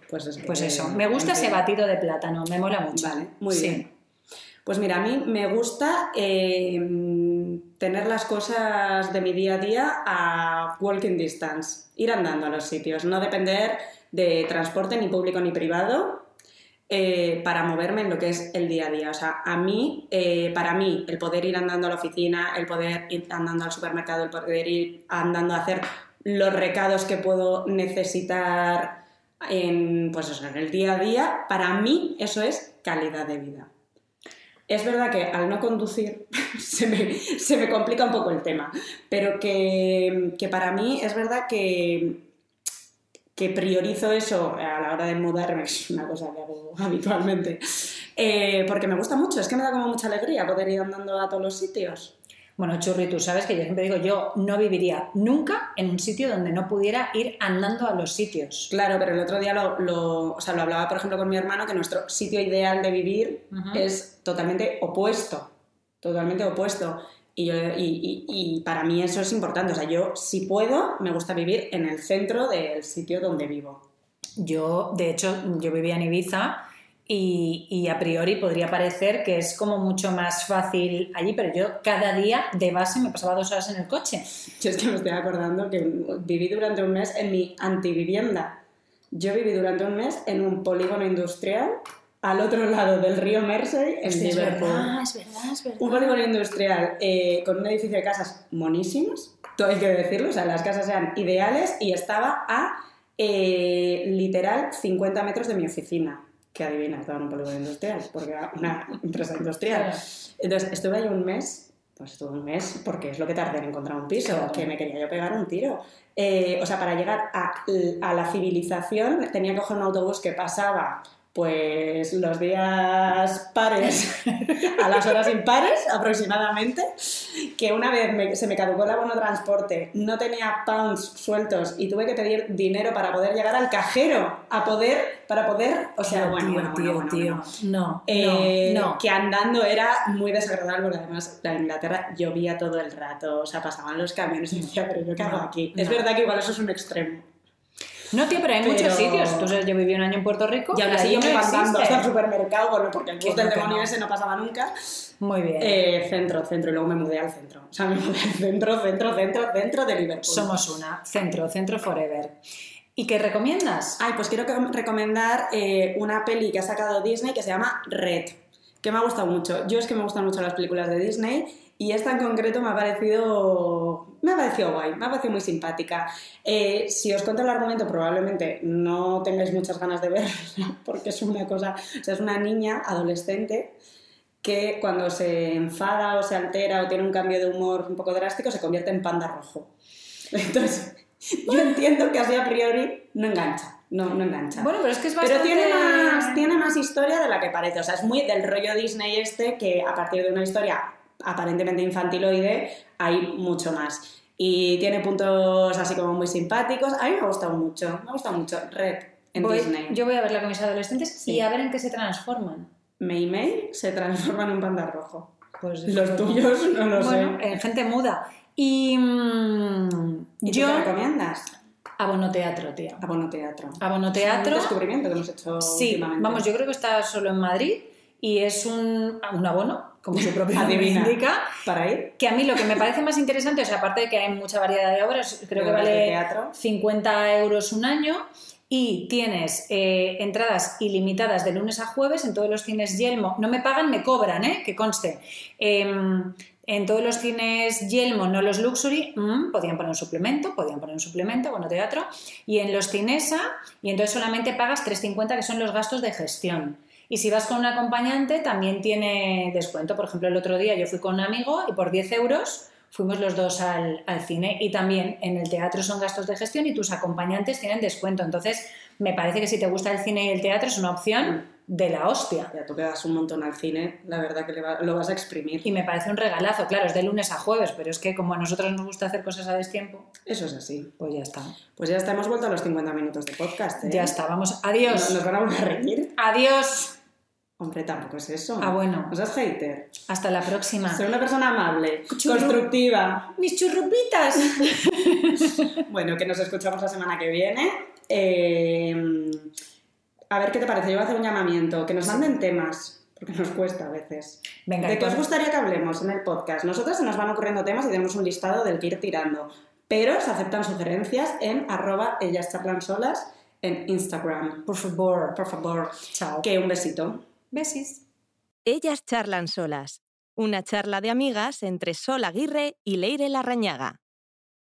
Pues, es que- Pues eso, me gusta ese batido de plátano, me mola mucho. Vale, muy Sí. bien. Pues mira, a mí me gusta eh, tener las cosas de mi día a día a walking distance, ir andando a los sitios, no depender de transporte ni público ni privado eh, para moverme en lo que es el día a día. O sea, a mí, eh, para mí, el poder ir andando a la oficina, el poder ir andando al supermercado, el poder ir andando a hacer los recados que puedo necesitar en, pues eso, en el día a día, para mí eso es calidad de vida. Es verdad que al no conducir se me, se me complica un poco el tema, pero que, que para mí es verdad que, que priorizo eso a la hora de mudarme, es una cosa que hago habitualmente, eh, porque me gusta mucho, es que me da como mucha alegría poder ir andando a todos los sitios. Bueno, Churri, tú sabes que yo siempre digo, yo no viviría nunca en un sitio donde no pudiera ir andando a los sitios. Claro, pero el otro día lo, lo, o sea, lo hablaba, por ejemplo, con mi hermano, que nuestro sitio ideal de vivir es totalmente opuesto. Totalmente opuesto. Y, yo- y- y- para mí eso es importante. O sea, yo, si puedo, me gusta vivir en el centro del sitio donde vivo. Yo, de hecho, yo vivía en Ibiza y, y a priori podría parecer que es como mucho más fácil allí, pero yo cada día de base me pasaba dos horas en el coche. Yo es que me estoy acordando que viví durante un mes en mi antivivienda. Yo viví durante un mes en un polígono industrial al otro lado del río Mersey, en Hostia, es Liverpool. verdad, es verdad, es verdad. Un polígono industrial eh, con un edificio de casas monísimas, todo hay que decirlo, o sea, las casas eran ideales y estaba a eh, literal 50 metros de mi oficina. Que adivina, estaba en un polígono industrial, porque era una empresa industrial. Entonces, estuve ahí un mes, pues estuve un mes, porque es lo que tardé en encontrar un piso, Claro. que me quería yo pegar un tiro. Eh, o sea, para llegar a, a la civilización tenía que coger un autobús que pasaba pues los días pares a las horas impares aproximadamente, que una vez me- se me caducó el abono transporte, no tenía pounds sueltos y tuve que pedir dinero para poder llegar al cajero, a poder, para poder, o sea, Tío, bueno, tío, bueno, tío, bueno, tío. No, Eh, no, no. que andando era muy desagradable porque además la Inglaterra llovía todo el rato, o sea, pasaban los camiones y decía, pero yo qué hago No, aquí. no. Es verdad que igual eso es un extremo. No, tío, pero hay Pero- muchos sitios. Tú sabes, yo viví un año en Puerto Rico Y aún así yo me existe. hasta el supermercado, bueno, porque el bus del demonio no. ese no pasaba nunca. Muy bien. Eh, centro, centro, y luego me mudé al centro. O sea, me mudé al centro, centro, centro, centro de Liverpool. Somos una. Centro, centro forever. ¿Y qué recomiendas? Ay, pues quiero recomendar eh, una peli que ha sacado Disney que se llama Red, que me ha gustado mucho. Yo es que me gustan mucho las películas de Disney y esta en concreto me ha parecido, me ha parecido guay, me ha parecido muy simpática. Eh, si os cuento el argumento probablemente no tengáis muchas ganas de verla porque es una cosa, o sea, es una niña adolescente que cuando se enfada o se altera o tiene un cambio de humor un poco drástico se convierte en panda rojo. Entonces, yo entiendo que así a priori no engancha, no, no engancha. Bueno, pero es que es Pero bastante... tiene más, tiene más historia de la que parece. O sea, es muy del rollo Disney este que a partir de una historia aparentemente infantiloide hay mucho más. Y tiene puntos así como muy simpáticos. A mí me ha gustado mucho. Me ha gustado mucho Red en Voy- Disney. Yo voy a verla con mis adolescentes Sí. y a ver en qué se transforman. Mei Mei se transforma en un panda rojo. Pues Los tuyos no lo bueno, sé. en gente muda. Y mm, ¿Y tú yo qué recomiendas? abono teatro, tío. Abono Teatro. Abono Un descubrimiento que hemos hecho Sí, últimamente. vamos, yo creo que está solo en Madrid y es un, un abono, como su propio nombre Adivina. indica. Para ir. Que a mí lo que me parece más interesante, o sea, aparte de que hay mucha variedad de obras, creo de que vale teatro. 50 euros un año y tienes eh, entradas ilimitadas de lunes a jueves en todos los cines Yelmo. No me pagan, me cobran, ¿eh? que conste. Em, en todos los cines Yelmo, no los Luxury, mm, podían poner un suplemento, podían poner un suplemento, bueno, teatro. Y en los Cinesa, y entonces solamente pagas 3,50 que son los gastos de gestión. Y si vas con un acompañante, también tiene descuento. Por ejemplo, el otro día yo fui con un amigo y por 10 euros fuimos los dos al, al cine. Y también en el teatro son gastos de gestión y tus acompañantes tienen descuento. Entonces, me parece que si te gusta el cine y el teatro es una opción de la hostia. Ya tú que das un montón al cine, la verdad que le va- lo vas a exprimir. Y me parece un regalazo. Claro, es de lunes a jueves, pero es que como a nosotros nos gusta hacer cosas a destiempo, Eso es así. pues ya está. Pues ya está, hemos vuelto a los 50 minutos de podcast. ¿eh? Ya está, vamos. ¿Nos, Adiós. nos van a volver a reír? Adiós. Hombre, tampoco es eso. Ah, bueno. No seas hater. Hasta la próxima. Ser una persona amable, Churru. constructiva. Mis churrupitas. Bueno, que nos escuchamos la semana que viene. Eh, a ver qué te parece. Yo voy a hacer un llamamiento. Que nos manden temas, porque nos cuesta a veces. Venga, ¿De qué os gustaría que hablemos en el podcast? Nosotras se nos van ocurriendo temas y tenemos un listado del que ir tirando. Pero se aceptan sugerencias en arroba ellas charlan solas en Instagram. Por favor. Por favor. Chao. Que un besito. Besis. Ellas charlan solas. Una charla de amigas entre Sol Aguirre y Leire Larrañaga.